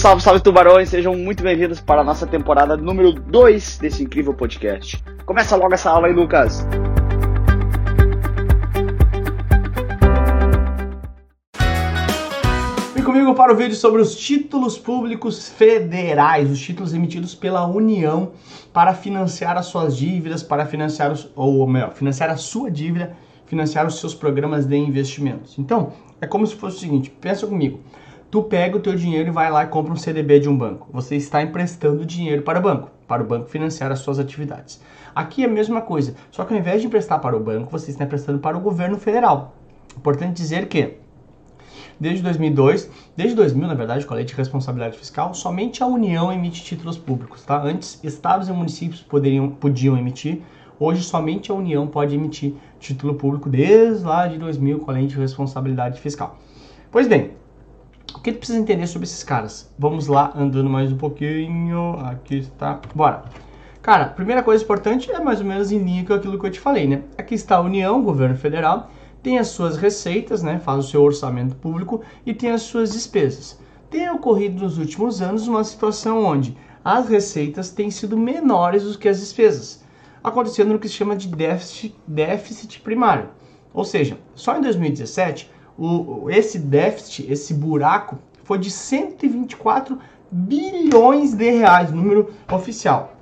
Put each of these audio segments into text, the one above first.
Salve, salve tubarões, sejam muito bem-vindos para a nossa temporada número 2 desse incrível podcast. Começa logo essa aula aí, Lucas. Vem comigo para o vídeo sobre os títulos públicos federais, os títulos emitidos pela União para financiar as suas dívidas, para financiar os, ou melhor, financiar a sua dívida, financiar os seus programas de investimentos. Então, é como se fosse o seguinte, pensa comigo tu pega o teu dinheiro e vai lá e compra um CDB de um banco. Você está emprestando dinheiro para o banco, para o banco financiar as suas atividades. Aqui é a mesma coisa, só que ao invés de emprestar para o banco, você está emprestando para o governo federal. Importante dizer que desde 2002, desde 2000, na verdade, com a lei de responsabilidade fiscal, somente a União emite títulos públicos, tá? Antes, estados e municípios poderiam, podiam emitir, hoje somente a União pode emitir título público desde lá de 2000 com a lei de responsabilidade fiscal. Pois bem, o que tu precisa entender sobre esses caras? Vamos lá, andando mais um pouquinho. Aqui está. Bora. Cara, primeira coisa importante é mais ou menos em linha com aquilo que eu te falei, né? Aqui está a União, governo federal, tem as suas receitas, né? Faz o seu orçamento público e tem as suas despesas. Tem ocorrido nos últimos anos uma situação onde as receitas têm sido menores do que as despesas, acontecendo no que se chama de déficit, déficit primário. Ou seja, só em 2017 o, esse déficit, esse buraco, foi de 124 bilhões de reais, número oficial.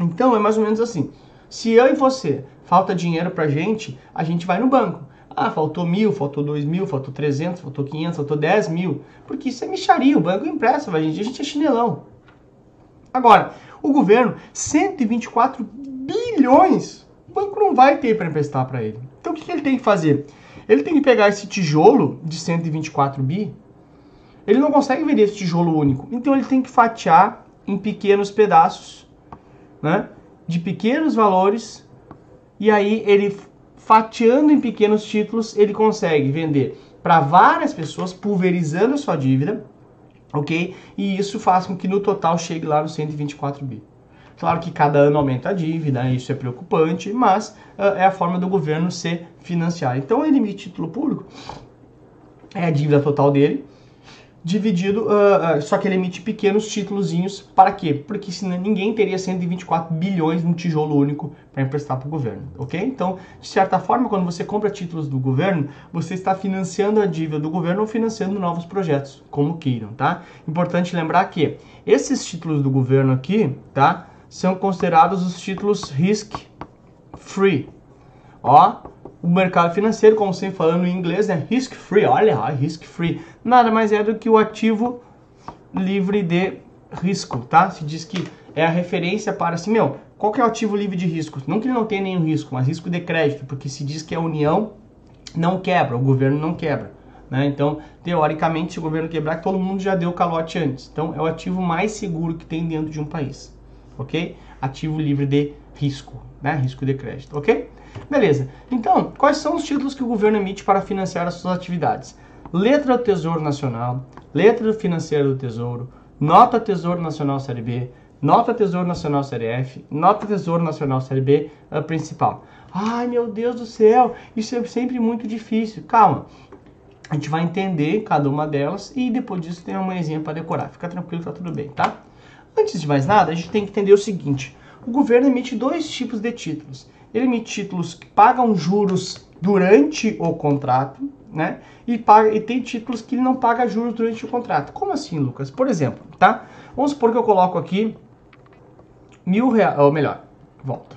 Então é mais ou menos assim. Se eu e você falta dinheiro pra gente, a gente vai no banco. Ah, faltou mil, faltou dois mil, faltou trezentos, faltou quinhentos, faltou dez mil. Porque isso é micharia, o banco empresta, a gente, a gente é chinelão. Agora, o governo, 124 bilhões, o banco não vai ter para emprestar para ele. Então o que, que ele tem que fazer? Ele tem que pegar esse tijolo de 124 bi, ele não consegue vender esse tijolo único. Então ele tem que fatiar em pequenos pedaços, né? De pequenos valores. E aí ele fatiando em pequenos títulos, ele consegue vender para várias pessoas, pulverizando a sua dívida, ok? E isso faz com que no total chegue lá no 124 bi. Claro que cada ano aumenta a dívida, isso é preocupante, mas uh, é a forma do governo se financiar. Então ele emite título público, é a dívida total dele, dividido, uh, uh, só que ele emite pequenos títulozinhos, para quê? Porque senão ninguém teria 124 bilhões num tijolo único para emprestar para o governo, ok? Então, de certa forma, quando você compra títulos do governo, você está financiando a dívida do governo ou financiando novos projetos, como queiram, tá? Importante lembrar que esses títulos do governo aqui, tá? São considerados os títulos risk free. Ó, o mercado financeiro, como sempre falando em inglês, é risk free. Olha, risk free. Nada mais é do que o ativo livre de risco, tá? Se diz que é a referência para assim, meu, qual que é o ativo livre de risco? Não que ele não tenha nenhum risco, mas risco de crédito, porque se diz que a União não quebra, o governo não quebra. Né? Então, teoricamente, se o governo quebrar, todo mundo já deu calote antes. Então, é o ativo mais seguro que tem dentro de um país ok? Ativo livre de risco, né? Risco de crédito, ok? Beleza. Então, quais são os títulos que o governo emite para financiar as suas atividades? Letra do Tesouro Nacional, letra financeira do Tesouro, nota Tesouro Nacional Série B, nota Tesouro Nacional Série F, nota Tesouro Nacional Série B a principal. Ai, meu Deus do céu, isso é sempre muito difícil. Calma. A gente vai entender cada uma delas e depois disso tem uma manhãzinha para decorar. Fica tranquilo, tá tudo bem, tá? Antes de mais nada, a gente tem que entender o seguinte: o governo emite dois tipos de títulos. Ele emite títulos que pagam juros durante o contrato, né? E, paga, e tem títulos que ele não paga juros durante o contrato. Como assim, Lucas? Por exemplo, tá? Vamos supor que eu coloco aqui mil reais, ou melhor, volta.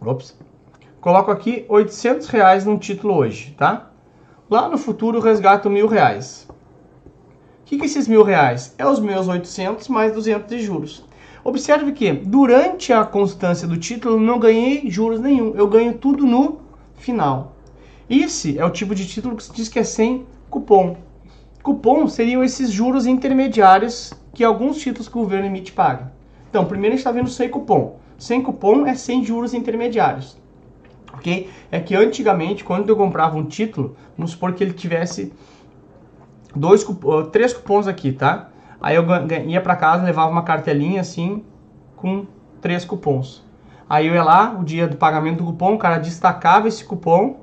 Ops. Coloco aqui 800 reais num título hoje, tá? Lá no futuro resgato mil reais que, que é esses mil reais? É os meus 800 mais 200 de juros. Observe que durante a constância do título não ganhei juros nenhum, eu ganho tudo no final. Esse é o tipo de título que se diz que é sem cupom. Cupom seriam esses juros intermediários que alguns títulos que o governo emite pagam. Então, primeiro a gente está vendo sem cupom. Sem cupom é sem juros intermediários. Ok? É que antigamente, quando eu comprava um título, vamos supor que ele tivesse dois, três cupons aqui, tá? Aí eu ia para casa, levava uma cartelinha assim com três cupons. Aí eu ia lá, o dia do pagamento do cupom, o cara destacava esse cupom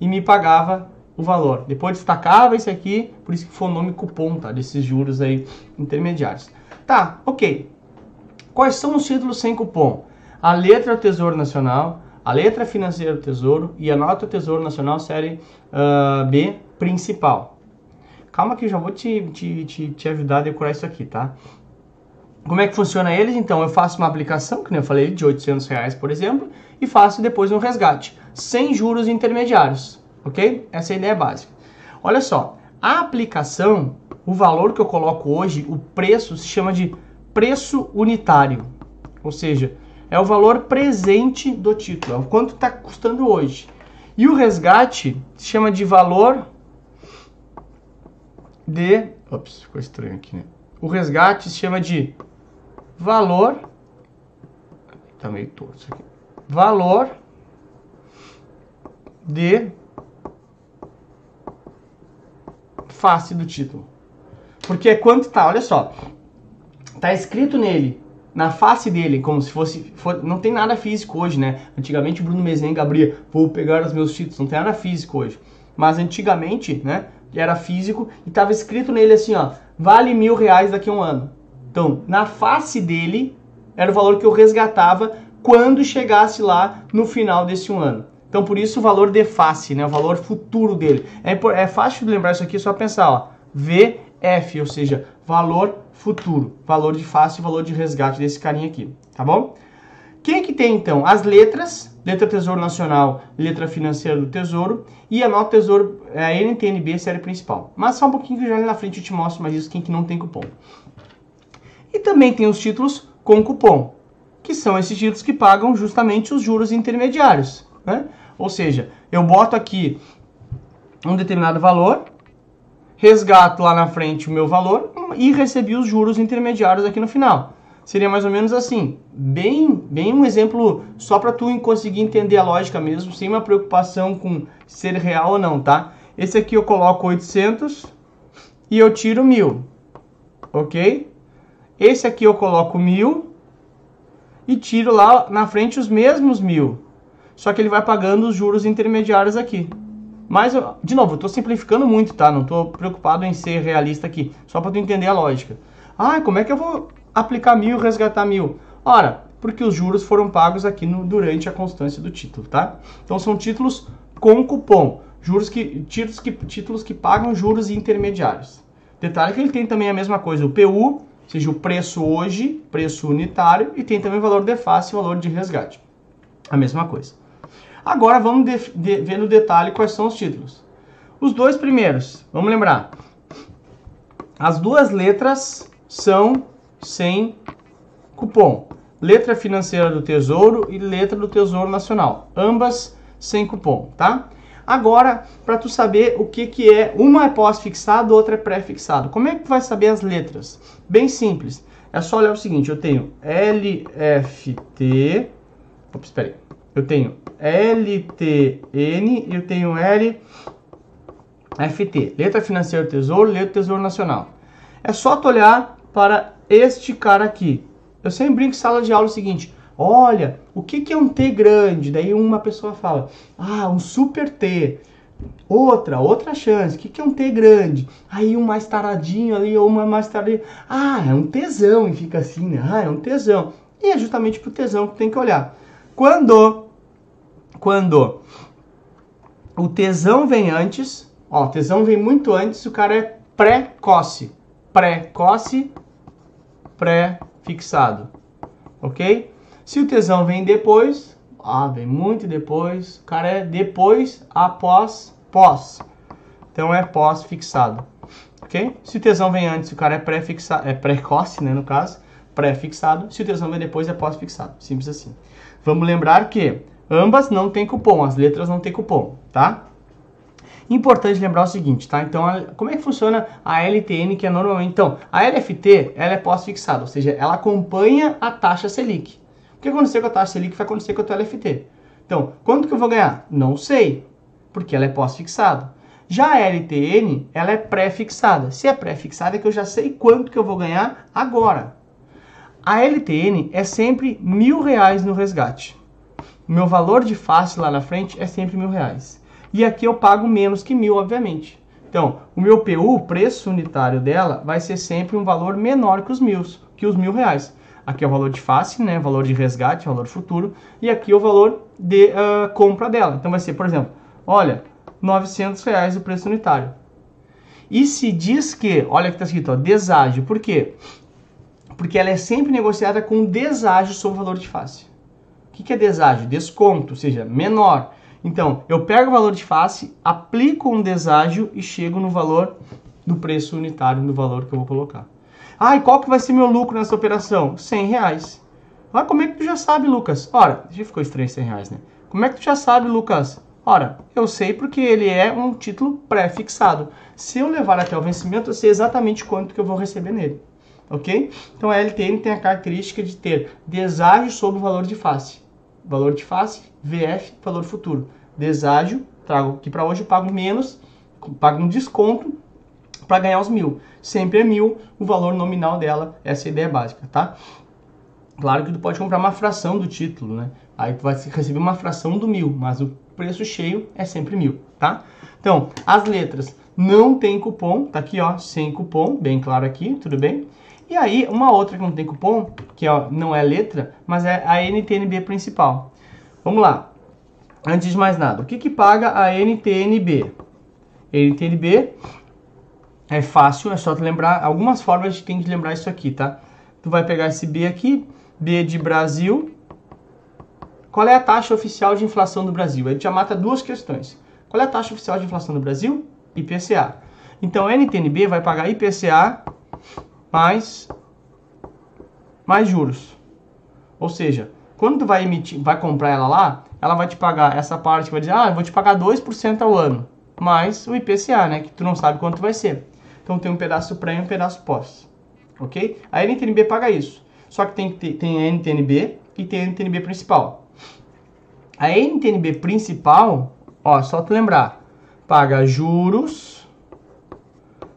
e me pagava o, valor. Depois destacava esse aqui, por isso que foi o nome cupom, tá? Desses juros aí intermediários. Tá, ok. Quais são os títulos sem cupom? A letra Tesouro Nacional, a letra financeira do Tesouro e a nota Tesouro Nacional série uh, B principal. Calma que eu já vou te, te, te, te ajudar a decorar isso aqui, tá? Como é que funciona eles? Então, eu faço uma aplicação, que eu falei, de 800 reais, por exemplo, e faço depois um resgate, sem juros intermediários, ok? Essa é a ideia básica. Olha só, a aplicação, o valor que eu coloco hoje, o preço, se chama de preço unitário, ou seja, é o valor presente do título, é o quanto está custando hoje. E o resgate se chama de valor de... Ops, ficou estranho aqui, né? O resgate se chama de valor, tá meio torto aqui, valor de face do título. Porque é quanto tá, olha só, tá escrito nele, na face dele, como se fosse, for, não tem nada físico hoje, né? Antigamente o Bruno Mezenga abria, vou pegar os meus títulos, não tem nada físico hoje. Mas antigamente, né, era físico e tava escrito nele assim, ó, vale mil reais daqui a um ano. Então, na face dele, era o valor que eu resgatava quando chegasse lá no final desse um ano. Então, por isso o valor de face, né? O valor futuro dele. É, é fácil de lembrar isso aqui, é só pensar, ó. VF, ou seja, valor futuro. Valor de face valor de resgate desse carinha aqui, tá bom? Quem que tem, então? As letras, letra Tesouro Nacional, letra financeira do Tesouro, e a nota Tesouro, é a NTNB, série principal. Mas só um pouquinho que já ali na frente eu te mostro mais isso, quem que não tem cupom. E também tem os títulos com cupom, que são esses títulos que pagam justamente os juros intermediários. Né? Ou seja, eu boto aqui um determinado valor, resgato lá na frente o meu valor e recebi os juros intermediários aqui no final. Seria mais ou menos assim, bem, bem um exemplo só para tu conseguir entender a lógica mesmo, sem uma preocupação com ser real ou não, tá? Esse aqui eu coloco 800 e eu tiro 1000, ok? Esse aqui eu coloco mil e tiro lá na frente os mesmos mil. Só que ele vai pagando os juros intermediários aqui. Mas, de novo, eu estou simplificando muito, tá? Não estou preocupado em ser realista aqui. Só para tu entender a lógica. Ah, como é que eu vou aplicar mil resgatar mil? Ora, porque os juros foram pagos aqui no, durante a constância do título, tá? Então são títulos com cupom. Juros que, títulos, que, títulos que pagam juros intermediários. Detalhe que ele tem também a mesma coisa. O PU seja o preço hoje, preço unitário, e tem também o valor de face e valor de resgate. A mesma coisa. Agora vamos de, de, ver no detalhe quais são os títulos. Os dois primeiros, vamos lembrar. As duas letras são sem cupom. Letra financeira do Tesouro e letra do Tesouro Nacional. Ambas sem cupom, tá? Agora, para tu saber o que, que é, uma é pós-fixado, outra é pré-fixado. Como é que tu vai saber as letras? Bem simples. É só olhar o seguinte, eu tenho LFT, ops, espera aí. Eu tenho LTN e eu tenho LFT, Letra Financeira do Tesouro, Letra do Tesouro Nacional. É só tu olhar para este cara aqui. Eu sempre brinco em sala de aula o seguinte, Olha, o que, que é um T grande? Daí uma pessoa fala, ah, um super T. Outra, outra chance. O que, que é um T grande? Aí um mais taradinho ali, ou uma mais taradinho. Ah, é um tesão. E fica assim, né? Ah, é um tesão. E é justamente pro tesão que tem que olhar. Quando, quando o tesão vem antes, ó, o tesão vem muito antes, o cara é precoce. Precoce, pré-fixado. Ok? Se o tesão vem depois, ah, vem muito depois, cara é depois, após, pós. Então é pós-fixado. Ok? Se o tesão vem antes, o cara é pré-fixado, é precoce, né, no caso, pré-fixado. Se o tesão vem depois, é pós-fixado. Simples assim. Vamos lembrar que ambas não têm cupom, as letras não têm cupom, tá? Importante lembrar o seguinte, tá? Então, como é que funciona a LTN, que é normalmente... Então, a LFT, ela é pós-fixada, ou seja, ela acompanha a taxa Selic. O que aconteceu com a taxa Selic vai acontecer com a tua LFT. Então, quanto que eu vou ganhar? Não sei, porque ela é pós-fixada. Já a LTN, ela é pré-fixada. Se é pré-fixada, é que eu já sei quanto que eu vou ganhar agora. A LTN é sempre mil reais no resgate. Meu valor de face lá na frente é sempre mil reais. E aqui eu pago menos que mil, obviamente. Então, o meu PU, o preço unitário dela, vai ser sempre um valor menor que os mil, que os mil reais. Aqui é o valor de face, né? Valor de resgate, valor futuro. E aqui é o valor de uh, compra dela. Então vai ser, por exemplo, olha, 900 reais o preço unitário. E se diz que, olha que está escrito, ó, deságio. Por quê? Porque ela é sempre negociada com deságio sobre o valor de face. O que, que é deságio? Desconto, ou seja, menor. Então, eu pego o valor de face, aplico um deságio e chego no valor do preço unitário, no valor que eu vou colocar. Ah, e qual que vai ser meu lucro nessa operação? 100 reais. Ah, como é que tu já sabe, Lucas? Ora, já ficou estranho 100 reais, né? Como é que tu já sabe, Lucas? Ora, eu sei porque ele é um título pré-fixado. Se eu levar até o vencimento, eu sei exatamente quanto que eu vou receber nele. Ok? Então a LTN tem a característica de ter deságio sobre o valor de face. Valor de face, VF, valor futuro. Deságio, trago que para hoje pago menos, pago um desconto para ganhar os mil. Sempre é mil o valor nominal dela, essa é a ideia básica, tá? Claro que tu pode comprar uma fração do título, né? Aí tu vai receber uma fração do mil, mas o preço cheio é sempre mil, tá? Então, as letras não tem cupom, tá aqui ó, sem cupom, bem claro aqui, tudo bem? E aí, uma outra que não tem cupom, que ó, não é letra, mas é a NTNB principal. Vamos lá. Antes de mais nada, o que que paga a NTNB? NTNB é fácil, é só tu lembrar. Algumas formas gente tem que lembrar isso aqui, tá? Tu vai pegar esse B aqui, B de Brasil. Qual é a taxa oficial de inflação do Brasil? Ele já mata duas questões. Qual é a taxa oficial de inflação do Brasil? IPCA. Então, a NTNB vai pagar IPCA mais, mais juros. Ou seja, quando tu vai emitir, vai comprar ela lá, ela vai te pagar essa parte vai dizer, ah, eu vou te pagar 2% ao ano, mais o IPCA, né, que tu não sabe quanto vai ser. Então tem um pedaço pré e um pedaço pós. Ok? A NTNB paga isso. Só que tem, tem a NTNB e tem a NTNB principal. A NTNB principal, ó, só tu lembrar, paga juros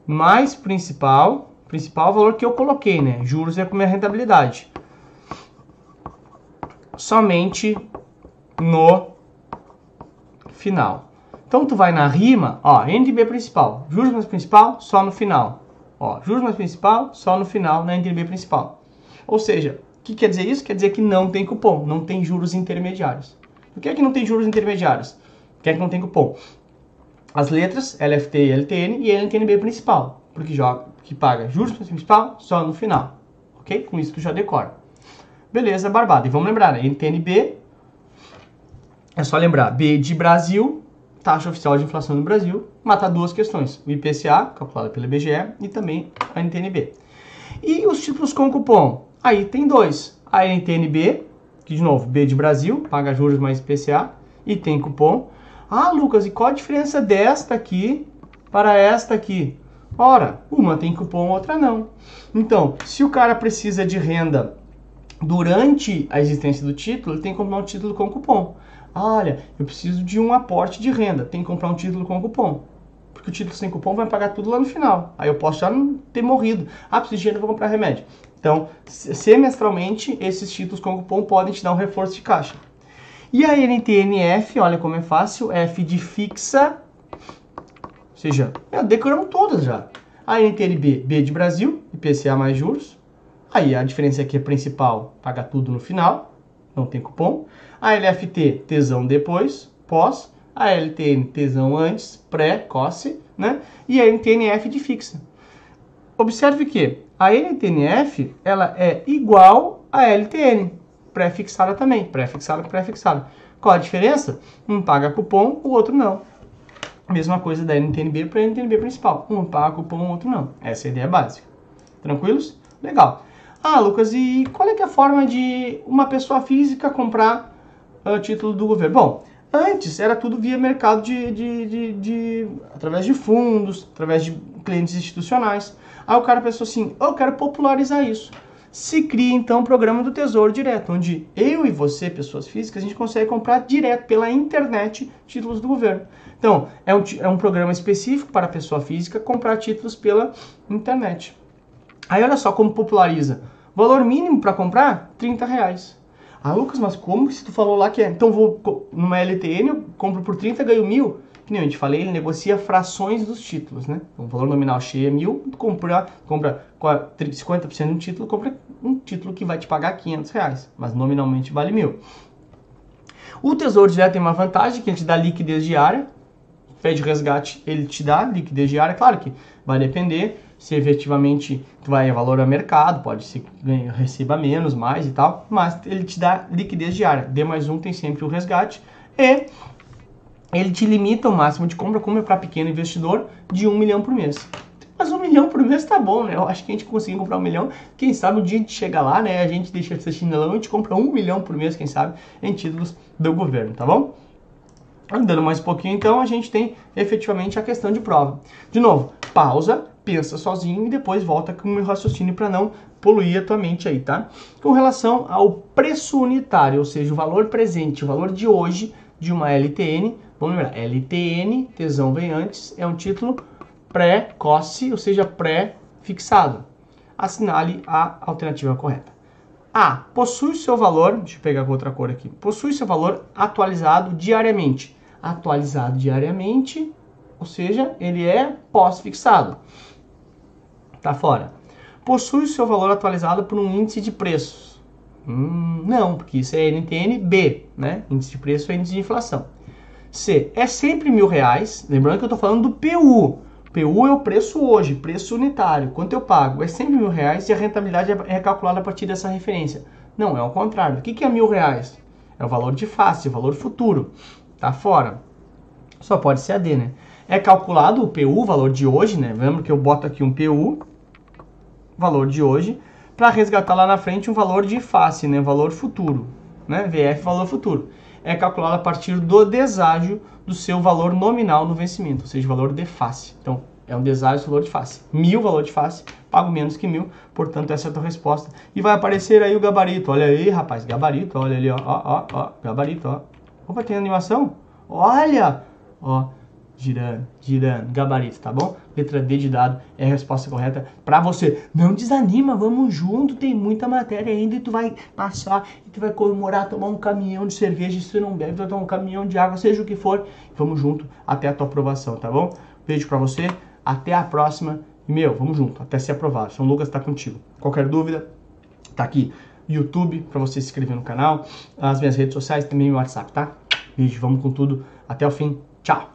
mais principal, principal valor que eu coloquei, né? Juros é com minha rentabilidade. Somente no final. Então tu vai na rima, ó, NDB principal, juros mais principal, só no final. Ó, juros mais principal, só no final na NDB principal. Ou seja, o que quer dizer isso? Quer dizer que não tem cupom, não tem juros intermediários. Por que é que não tem juros intermediários? Por que é que não tem cupom? As letras LFT e LTN e LTNB principal, porque joga, que paga juros principal só no final. Ok? Com isso tu já decora. Beleza, barbada. E vamos lembrar, né? NTNB é só lembrar B de Brasil, taxa oficial de inflação no Brasil, mata duas questões: o IPCA, calculado pelo IBGE, e também a NTNB. E os títulos com cupom? Aí tem dois: a NTNB, que de novo, B de Brasil, paga juros mais IPCA, e tem cupom. Ah, Lucas, e qual a diferença desta aqui para esta aqui? Ora, uma tem cupom, outra não. Então, se o cara precisa de renda durante a existência do título, ele tem que comprar um título com cupom. Olha, eu preciso de um aporte de renda, tem que comprar um título com cupom. Porque o título sem cupom vai pagar tudo lá no final. Aí eu posso já não ter morrido. Ah, preciso de dinheiro, vou comprar remédio. Então, semestralmente, esses títulos com cupom podem te dar um reforço de caixa. E a NTNF, olha como é fácil, F de fixa, ou seja, decoramos todas já. A NTNB, B de Brasil, IPCA mais juros. Aí a diferença aqui é principal, paga tudo no final, não tem cupom. A LFT, tesão depois, pós. A LTN, tesão antes, pré, coce, né? E a NTNF de fixa. Observe que a NTNF, ela é igual à LTN, pré-fixada também, pré-fixada, pré-fixada. Qual a diferença? Um paga cupom, o outro não. Mesma coisa da NTNB para a NTNB principal. Um paga cupom, outro não. Essa é a ideia básica. Tranquilos? Legal. Ah, Lucas, e qual é, é a forma de uma pessoa física comprar uh, título do governo? Bom, antes era tudo via mercado de, de, de, de, através de fundos, através de clientes institucionais. Aí o cara pensou assim, eu quero popularizar isso. Se cria então o programa do Tesouro Direto, onde eu e você, pessoas físicas, a gente consegue comprar direto pela internet títulos do governo. Então, é um, é um programa específico para a pessoa física comprar títulos pela internet. Aí olha só como populariza. Valor mínimo para comprar, 30 reais. Ah, Lucas, mas como se tu falou lá que é? Então vou numa LTN, eu compro por 30, ganho mil. Que nem eu te falei, ele negocia frações dos títulos, né? Então, o valor nominal cheio é mil, compra, compra 50% de um título, compra um título que vai te pagar 500 reais, mas nominalmente vale mil. O Tesouro Direto tem uma vantagem, que ele te dá liquidez diária, pede resgate, ele te dá liquidez diária, claro que vai depender se efetivamente tu vai valor a mercado, pode ser que receba menos, mais e tal, mas ele te dá liquidez diária. D mais um tem sempre o resgate e ele te limita o máximo de compra, como é para pequeno investidor, de um milhão por mês. Mas um milhão por mês tá bom, né? Eu acho que a gente conseguir comprar um milhão. Quem sabe um dia a gente chega lá, né? A gente deixa de ser chinelão e a gente compra um milhão por mês, quem sabe, em títulos do governo, tá bom? Andando mais um pouquinho, então, a gente tem efetivamente a questão de prova. De novo, pausa, pensa sozinho e depois volta com o meu raciocínio para não poluir a tua mente aí, tá? Com relação ao preço unitário, ou seja, o valor presente, o valor de hoje de uma LTN, vamos lembrar, LTN, tesão vem antes, é um título pré-cosse, ou seja, pré-fixado. Assinale a alternativa correta. A. Possui seu valor, deixa eu pegar com outra cor aqui, possui seu valor atualizado diariamente. Atualizado diariamente, ou seja, ele é pós-fixado. Tá fora. Possui seu valor atualizado por um índice de preços. Hum, não, porque isso é NTN-B, né? Índice de preço é índice de inflação. C. É sempre mil reais. Lembrando que eu estou falando do PU. PU é o preço hoje, preço unitário. Quanto eu pago? É sempre mil reais e a rentabilidade é calculada a partir dessa referência. Não, é o contrário. O que é mil reais? É o valor de face, o valor futuro. Tá fora. Só pode ser AD, né? É calculado o PU, o valor de hoje, né? Lembra que eu boto aqui um PU, valor de hoje, para resgatar lá na frente um valor de face, né? Valor futuro, né? VF, valor futuro. É calculado a partir do deságio do seu valor nominal no vencimento, ou seja, valor de face. Então, é um deságio valor de face. Mil valor de face, pago menos que mil, portanto, essa é a tua resposta. E vai aparecer aí o gabarito. Olha aí, rapaz, gabarito, olha ali, ó, ó, ó, ó gabarito, ó. Opa, tem animação? Olha! Ó, girando, girando, gabarito, tá bom? Letra D de dado é a resposta correta para você. Não desanima, vamos junto, tem muita matéria ainda e tu vai passar e tu vai comemorar, tomar um caminhão de cerveja, se tu não bebe, tu vai tomar um caminhão de água, seja o que for. Vamos junto até a tua aprovação, tá bom? Beijo para você, até a próxima e meu, vamos junto, até ser aprovado. São Lucas tá contigo. Qualquer dúvida, tá aqui YouTube para você se inscrever no canal, as minhas redes sociais também o WhatsApp, tá? Beijo, vamos com tudo. Até o fim. Tchau.